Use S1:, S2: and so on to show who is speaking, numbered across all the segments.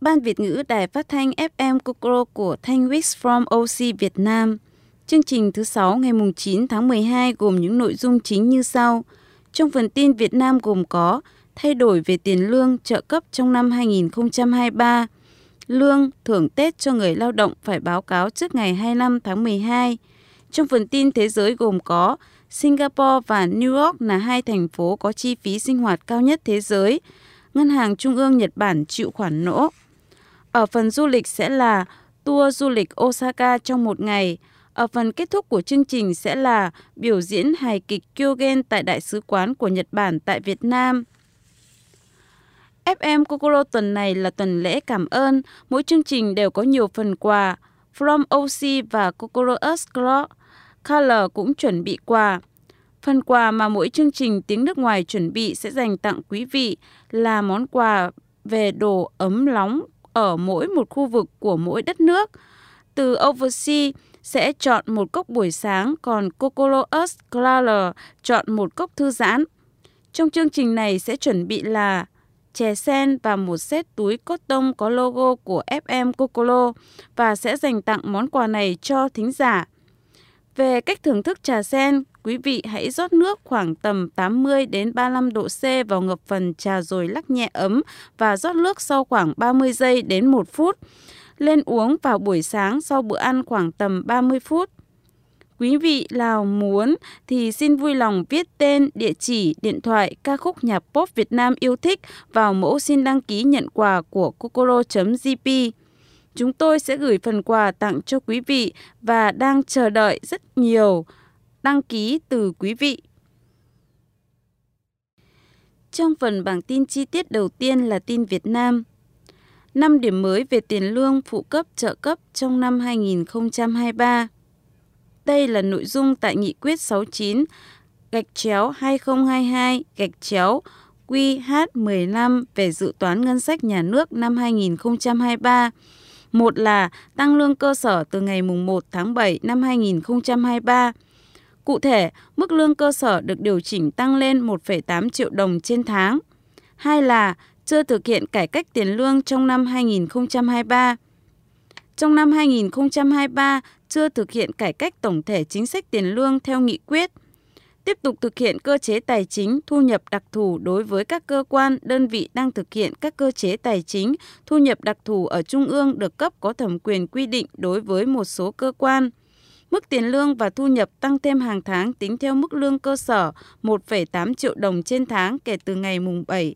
S1: Ban Việt ngữ Đài Phát thanh FM Kokoro của Thanh Weeks from OC Việt Nam. Chương trình thứ 6 ngày 9 tháng 12 gồm những nội dung chính như sau. Trong phần tin Việt Nam gồm có thay đổi về tiền lương trợ cấp trong năm 2023, lương thưởng Tết cho người lao động phải báo cáo trước ngày 25 tháng 12. Trong phần tin thế giới gồm có Singapore và New York là hai thành phố có chi phí sinh hoạt cao nhất thế giới. Ngân hàng Trung ương Nhật Bản chịu khoản nỗ. Ở phần du lịch sẽ là tour du lịch Osaka trong một ngày. Ở phần kết thúc của chương trình sẽ là biểu diễn hài kịch Kyogen tại Đại sứ quán của Nhật Bản tại Việt Nam. FM Kokoro tuần này là tuần lễ cảm ơn. Mỗi chương trình đều có nhiều phần quà. From OC và Kokoro Us Club, Color cũng chuẩn bị quà. Phần quà mà mỗi chương trình tiếng nước ngoài chuẩn bị sẽ dành tặng quý vị là món quà về đồ ấm nóng ở mỗi một khu vực của mỗi đất nước. Từ Overseas sẽ chọn một cốc buổi sáng, còn Kokoro Us Clara chọn một cốc thư giãn. Trong chương trình này sẽ chuẩn bị là chè sen và một set túi cotton có logo của FM Kokoro và sẽ dành tặng món quà này cho thính giả. Về cách thưởng thức trà sen, quý vị hãy rót nước khoảng tầm 80 đến 35 độ C vào ngập phần trà rồi lắc nhẹ ấm và rót nước sau khoảng 30 giây đến 1 phút. Lên uống vào buổi sáng sau bữa ăn khoảng tầm 30 phút. Quý vị nào muốn thì xin vui lòng viết tên, địa chỉ, điện thoại, ca khúc nhạc pop Việt Nam yêu thích vào mẫu xin đăng ký nhận quà của kokoro. jp Chúng tôi sẽ gửi phần quà tặng cho quý vị và đang chờ đợi rất nhiều đăng ký từ quý vị. Trong phần bảng tin chi tiết đầu tiên là tin Việt Nam. 5 điểm mới về tiền lương phụ cấp, trợ cấp trong năm 2023. Đây là nội dung tại nghị quyết 69 gạch chéo 2022 gạch chéo QH15 về dự toán ngân sách nhà nước năm 2023. Một là tăng lương cơ sở từ ngày 1 tháng 7 năm 2023. Cụ thể, mức lương cơ sở được điều chỉnh tăng lên 1,8 triệu đồng trên tháng. Hai là chưa thực hiện cải cách tiền lương trong năm 2023. Trong năm 2023, chưa thực hiện cải cách tổng thể chính sách tiền lương theo nghị quyết. Tiếp tục thực hiện cơ chế tài chính thu nhập đặc thù đối với các cơ quan, đơn vị đang thực hiện các cơ chế tài chính thu nhập đặc thù ở trung ương được cấp có thẩm quyền quy định đối với một số cơ quan. Mức tiền lương và thu nhập tăng thêm hàng tháng tính theo mức lương cơ sở 1,8 triệu đồng trên tháng kể từ ngày mùng 7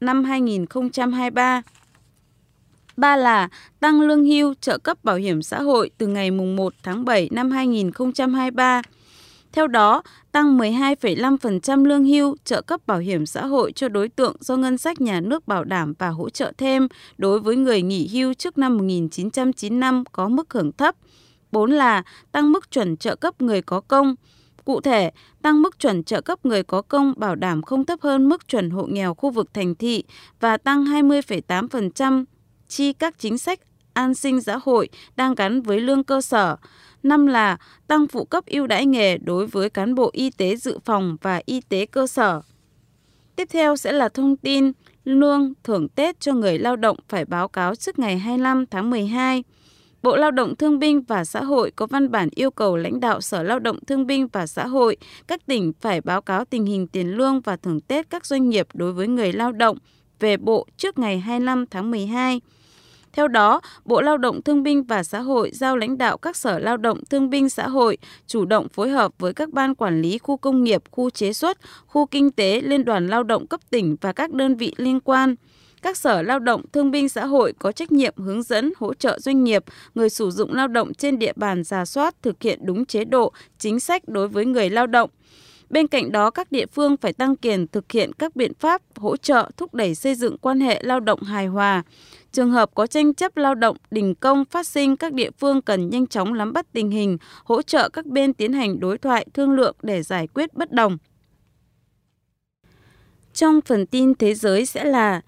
S1: năm 2023. Ba là tăng lương hưu trợ cấp bảo hiểm xã hội từ ngày mùng 1 tháng 7 năm 2023. Theo đó, tăng 12,5% lương hưu trợ cấp bảo hiểm xã hội cho đối tượng do ngân sách nhà nước bảo đảm và hỗ trợ thêm đối với người nghỉ hưu trước năm 1995 có mức hưởng thấp. 4 là tăng mức chuẩn trợ cấp người có công. Cụ thể, tăng mức chuẩn trợ cấp người có công bảo đảm không thấp hơn mức chuẩn hộ nghèo khu vực thành thị và tăng 20,8% chi các chính sách an sinh xã hội đang gắn với lương cơ sở. Năm là tăng phụ cấp ưu đãi nghề đối với cán bộ y tế dự phòng và y tế cơ sở. Tiếp theo sẽ là thông tin lương thưởng Tết cho người lao động phải báo cáo trước ngày 25 tháng 12. Bộ Lao động Thương binh và Xã hội có văn bản yêu cầu lãnh đạo Sở Lao động Thương binh và Xã hội các tỉnh phải báo cáo tình hình tiền lương và thưởng Tết các doanh nghiệp đối với người lao động về Bộ trước ngày 25 tháng 12. Theo đó, Bộ Lao động Thương binh và Xã hội giao lãnh đạo các sở lao động thương binh xã hội chủ động phối hợp với các ban quản lý khu công nghiệp, khu chế xuất, khu kinh tế, liên đoàn lao động cấp tỉnh và các đơn vị liên quan các sở lao động thương binh xã hội có trách nhiệm hướng dẫn hỗ trợ doanh nghiệp người sử dụng lao động trên địa bàn giả soát thực hiện đúng chế độ chính sách đối với người lao động Bên cạnh đó, các địa phương phải tăng cường thực hiện các biện pháp hỗ trợ thúc đẩy xây dựng quan hệ lao động hài hòa. Trường hợp có tranh chấp lao động, đình công phát sinh, các địa phương cần nhanh chóng nắm bắt tình hình, hỗ trợ các bên tiến hành đối thoại, thương lượng để giải quyết bất đồng. Trong phần tin thế giới sẽ là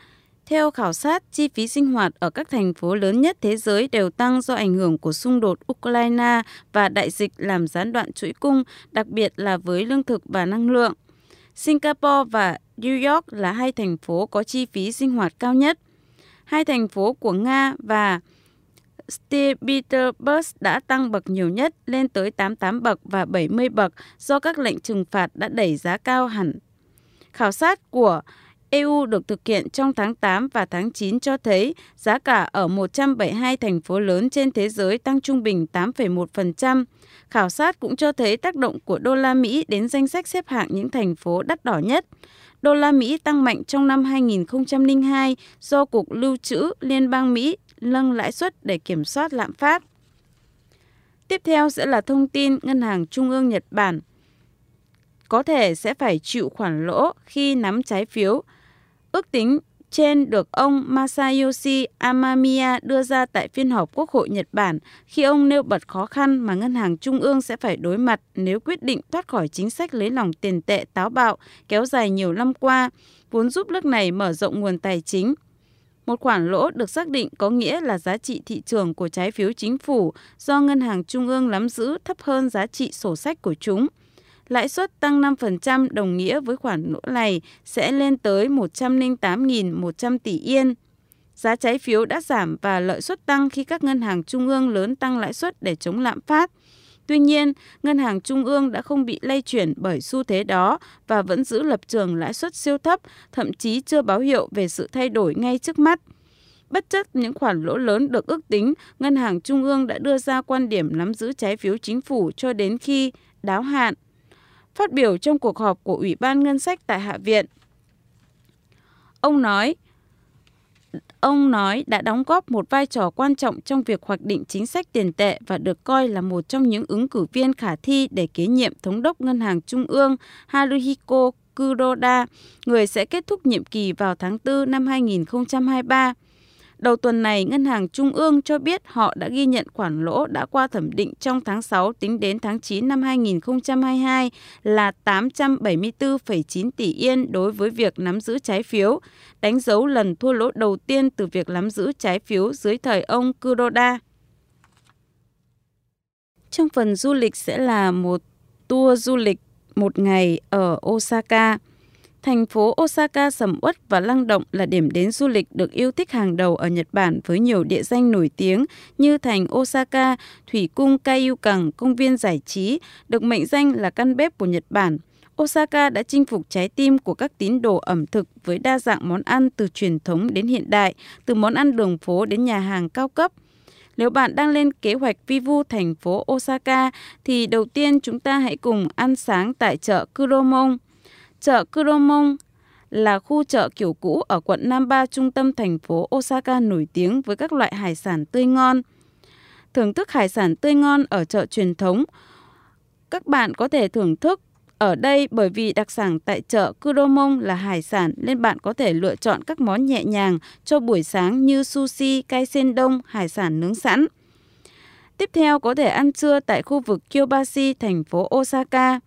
S1: theo khảo sát, chi phí sinh hoạt ở các thành phố lớn nhất thế giới đều tăng do ảnh hưởng của xung đột Ukraine và đại dịch làm gián đoạn chuỗi cung, đặc biệt là với lương thực và năng lượng. Singapore và New York là hai thành phố có chi phí sinh hoạt cao nhất. hai thành phố của Nga và St. Petersburg đã tăng bậc nhiều nhất lên tới 88 bậc và 70 bậc do các lệnh trừng phạt đã đẩy giá cao hẳn. Khảo sát của EU được thực hiện trong tháng 8 và tháng 9 cho thấy giá cả ở 172 thành phố lớn trên thế giới tăng trung bình 8,1%. Khảo sát cũng cho thấy tác động của đô la Mỹ đến danh sách xếp hạng những thành phố đắt đỏ nhất. Đô la Mỹ tăng mạnh trong năm 2002 do Cục Lưu trữ Liên bang Mỹ nâng lãi suất để kiểm soát lạm phát. Tiếp theo sẽ là thông tin Ngân hàng Trung ương Nhật Bản có thể sẽ phải chịu khoản lỗ khi nắm trái phiếu. Ước tính trên được ông Masayoshi Amamiya đưa ra tại phiên họp Quốc hội Nhật Bản khi ông nêu bật khó khăn mà Ngân hàng Trung ương sẽ phải đối mặt nếu quyết định thoát khỏi chính sách lấy lòng tiền tệ táo bạo kéo dài nhiều năm qua, vốn giúp nước này mở rộng nguồn tài chính. Một khoản lỗ được xác định có nghĩa là giá trị thị trường của trái phiếu chính phủ do Ngân hàng Trung ương nắm giữ thấp hơn giá trị sổ sách của chúng – lãi suất tăng 5% đồng nghĩa với khoản lỗ này sẽ lên tới 108.100 tỷ yên. Giá trái phiếu đã giảm và lợi suất tăng khi các ngân hàng trung ương lớn tăng lãi suất để chống lạm phát. Tuy nhiên, ngân hàng trung ương đã không bị lay chuyển bởi xu thế đó và vẫn giữ lập trường lãi suất siêu thấp, thậm chí chưa báo hiệu về sự thay đổi ngay trước mắt. Bất chấp những khoản lỗ lớn được ước tính, Ngân hàng Trung ương đã đưa ra quan điểm nắm giữ trái phiếu chính phủ cho đến khi đáo hạn. Phát biểu trong cuộc họp của Ủy ban Ngân sách tại Hạ viện, ông nói, ông nói đã đóng góp một vai trò quan trọng trong việc hoạch định chính sách tiền tệ và được coi là một trong những ứng cử viên khả thi để kế nhiệm thống đốc ngân hàng trung ương Haruhiko Kuroda, người sẽ kết thúc nhiệm kỳ vào tháng 4 năm 2023. Đầu tuần này, Ngân hàng Trung ương cho biết họ đã ghi nhận khoản lỗ đã qua thẩm định trong tháng 6 tính đến tháng 9 năm 2022 là 874,9 tỷ yên đối với việc nắm giữ trái phiếu, đánh dấu lần thua lỗ đầu tiên từ việc nắm giữ trái phiếu dưới thời ông Kuroda. Trong phần du lịch sẽ là một tour du lịch một ngày ở Osaka. Thành phố Osaka sầm uất và năng động là điểm đến du lịch được yêu thích hàng đầu ở Nhật Bản với nhiều địa danh nổi tiếng như thành Osaka, thủy cung Kaiyukan, công viên giải trí, được mệnh danh là căn bếp của Nhật Bản. Osaka đã chinh phục trái tim của các tín đồ ẩm thực với đa dạng món ăn từ truyền thống đến hiện đại, từ món ăn đường phố đến nhà hàng cao cấp. Nếu bạn đang lên kế hoạch vi vu thành phố Osaka thì đầu tiên chúng ta hãy cùng ăn sáng tại chợ Kuromon. Chợ Kuromon là khu chợ kiểu cũ ở quận Nam Ba trung tâm thành phố Osaka nổi tiếng với các loại hải sản tươi ngon. Thưởng thức hải sản tươi ngon ở chợ truyền thống, các bạn có thể thưởng thức ở đây bởi vì đặc sản tại chợ Kuromon là hải sản nên bạn có thể lựa chọn các món nhẹ nhàng cho buổi sáng như sushi, cay sen đông, hải sản nướng sẵn. Tiếp theo có thể ăn trưa tại khu vực Kyobashi, thành phố Osaka.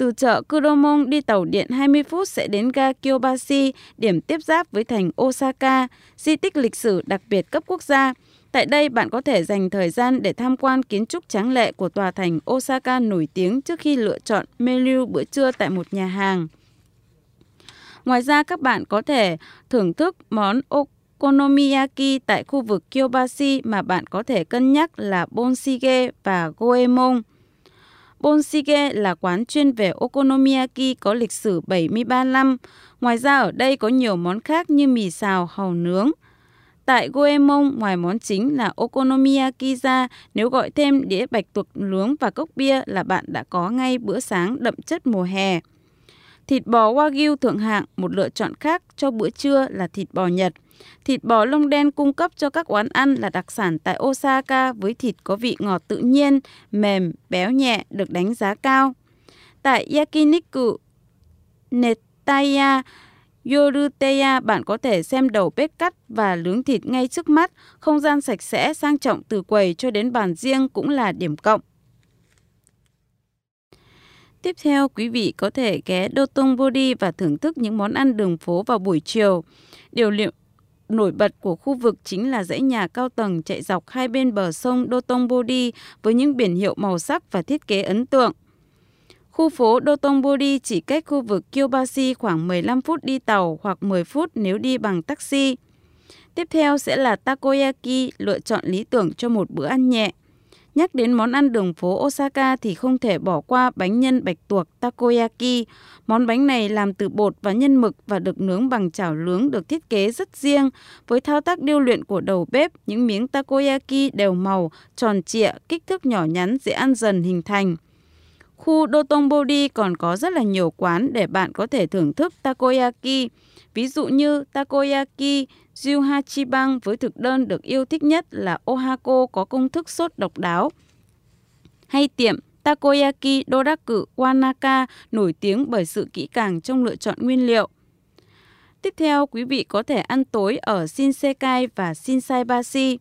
S1: Từ chợ Kuromon đi tàu điện 20 phút sẽ đến ga Kyobashi, điểm tiếp giáp với thành Osaka, di tích lịch sử đặc biệt cấp quốc gia. Tại đây bạn có thể dành thời gian để tham quan kiến trúc tráng lệ của tòa thành Osaka nổi tiếng trước khi lựa chọn menu bữa trưa tại một nhà hàng. Ngoài ra các bạn có thể thưởng thức món okonomiyaki tại khu vực Kyobashi mà bạn có thể cân nhắc là Bonshige và Goemon. Bonsige là quán chuyên về okonomiyaki có lịch sử 73 năm. Ngoài ra ở đây có nhiều món khác như mì xào, hàu nướng. Tại Goemon, ngoài món chính là okonomiyaki ra, nếu gọi thêm đĩa bạch tuộc nướng và cốc bia là bạn đã có ngay bữa sáng đậm chất mùa hè. Thịt bò Wagyu thượng hạng, một lựa chọn khác cho bữa trưa là thịt bò Nhật. Thịt bò lông đen cung cấp cho các quán ăn là đặc sản tại Osaka với thịt có vị ngọt tự nhiên, mềm, béo nhẹ, được đánh giá cao. Tại Yakiniku Netaya Yoruteya bạn có thể xem đầu bếp cắt và nướng thịt ngay trước mắt, không gian sạch sẽ, sang trọng từ quầy cho đến bàn riêng cũng là điểm cộng. Tiếp theo, quý vị có thể ghé Dotonbori và thưởng thức những món ăn đường phố vào buổi chiều. Điều liệu nổi bật của khu vực chính là dãy nhà cao tầng chạy dọc hai bên bờ sông Dotonbori với những biển hiệu màu sắc và thiết kế ấn tượng. Khu phố Dotonbori chỉ cách khu vực Kyobashi khoảng 15 phút đi tàu hoặc 10 phút nếu đi bằng taxi. Tiếp theo sẽ là takoyaki, lựa chọn lý tưởng cho một bữa ăn nhẹ. Nhắc đến món ăn đường phố Osaka thì không thể bỏ qua bánh nhân bạch tuộc takoyaki. Món bánh này làm từ bột và nhân mực và được nướng bằng chảo nướng được thiết kế rất riêng. Với thao tác điêu luyện của đầu bếp, những miếng takoyaki đều màu, tròn trịa, kích thước nhỏ nhắn dễ ăn dần hình thành. Khu Dotonbori còn có rất là nhiều quán để bạn có thể thưởng thức takoyaki. Ví dụ như takoyaki Ryu Hachibang với thực đơn được yêu thích nhất là Ohako có công thức sốt độc đáo. Hay tiệm Takoyaki Doraku Wanaka nổi tiếng bởi sự kỹ càng trong lựa chọn nguyên liệu. Tiếp theo, quý vị có thể ăn tối ở Shinsekai và Shinsaibashi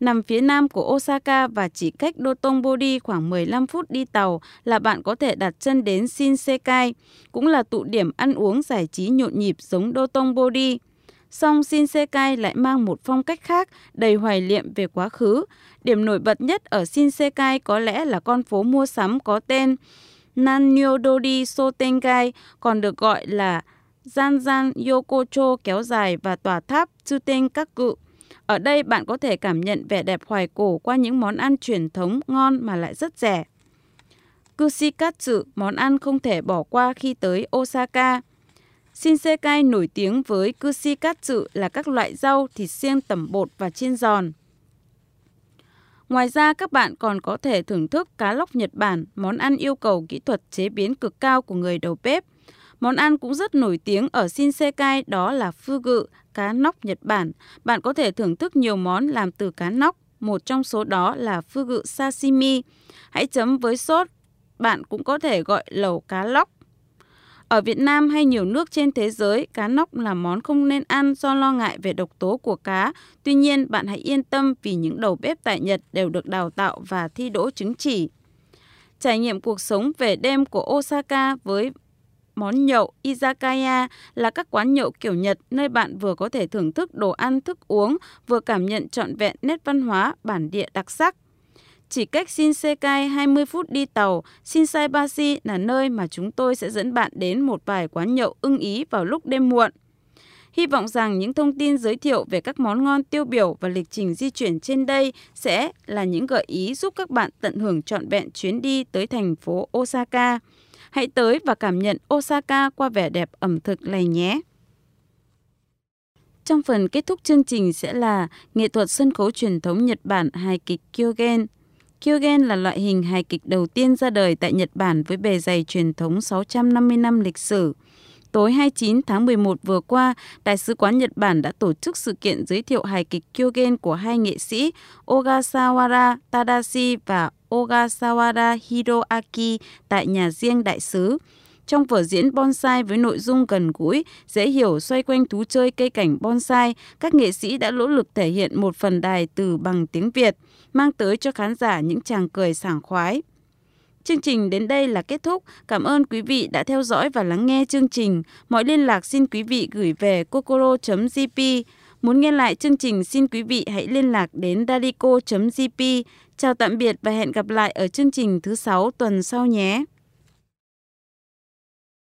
S1: nằm phía nam của Osaka và chỉ cách Dotonbori khoảng 15 phút đi tàu là bạn có thể đặt chân đến Shinsekai, cũng là tụ điểm ăn uống giải trí nhộn nhịp giống Dotonbori. Song Shinsekai lại mang một phong cách khác, đầy hoài niệm về quá khứ. Điểm nổi bật nhất ở Shinsekai có lẽ là con phố mua sắm có tên Nanyodori Sotengai, còn được gọi là Zanzan Yokocho kéo dài và tòa tháp Tsutenkaku. Ở đây bạn có thể cảm nhận vẻ đẹp hoài cổ qua những món ăn truyền thống ngon mà lại rất rẻ. Kushikatsu, món ăn không thể bỏ qua khi tới Osaka. Shinsekai nổi tiếng với kushikatsu là các loại rau, thịt xiên tẩm bột và chiên giòn. Ngoài ra, các bạn còn có thể thưởng thức cá lóc Nhật Bản, món ăn yêu cầu kỹ thuật chế biến cực cao của người đầu bếp. Món ăn cũng rất nổi tiếng ở Shinsekai đó là fugu, cá nóc Nhật Bản. Bạn có thể thưởng thức nhiều món làm từ cá nóc, một trong số đó là fugu sashimi. Hãy chấm với sốt. Bạn cũng có thể gọi lẩu cá lóc. Ở Việt Nam hay nhiều nước trên thế giới, cá nóc là món không nên ăn do lo ngại về độc tố của cá. Tuy nhiên, bạn hãy yên tâm vì những đầu bếp tại Nhật đều được đào tạo và thi đỗ chứng chỉ. Trải nghiệm cuộc sống về đêm của Osaka với món nhậu izakaya là các quán nhậu kiểu Nhật nơi bạn vừa có thể thưởng thức đồ ăn thức uống, vừa cảm nhận trọn vẹn nét văn hóa bản địa đặc sắc. Chỉ cách Shinsekai 20 phút đi tàu, Shinsaibashi là nơi mà chúng tôi sẽ dẫn bạn đến một vài quán nhậu ưng ý vào lúc đêm muộn. Hy vọng rằng những thông tin giới thiệu về các món ngon tiêu biểu và lịch trình di chuyển trên đây sẽ là những gợi ý giúp các bạn tận hưởng trọn vẹn chuyến đi tới thành phố Osaka. Hãy tới và cảm nhận Osaka qua vẻ đẹp ẩm thực này nhé. Trong phần kết thúc chương trình sẽ là nghệ thuật sân khấu truyền thống Nhật Bản hài kịch Kyogen. Kyogen là loại hình hài kịch đầu tiên ra đời tại Nhật Bản với bề dày truyền thống 650 năm lịch sử. Tối 29 tháng 11 vừa qua, Đại sứ quán Nhật Bản đã tổ chức sự kiện giới thiệu hài kịch Kyogen của hai nghệ sĩ Ogasawara Tadashi và Ogasawara Hiroaki tại nhà riêng đại sứ. Trong vở diễn bonsai với nội dung gần gũi, dễ hiểu xoay quanh thú chơi cây cảnh bonsai, các nghệ sĩ đã nỗ lực thể hiện một phần đài từ bằng tiếng Việt, mang tới cho khán giả những tràng cười sảng khoái. Chương trình đến đây là kết thúc. Cảm ơn quý vị đã theo dõi và lắng nghe chương trình. Mọi liên lạc xin quý vị gửi về kokoro.jp. Muốn nghe lại chương trình xin quý vị hãy liên lạc đến dadico.jp. Chào tạm biệt và hẹn gặp lại ở chương trình thứ sáu tuần sau nhé.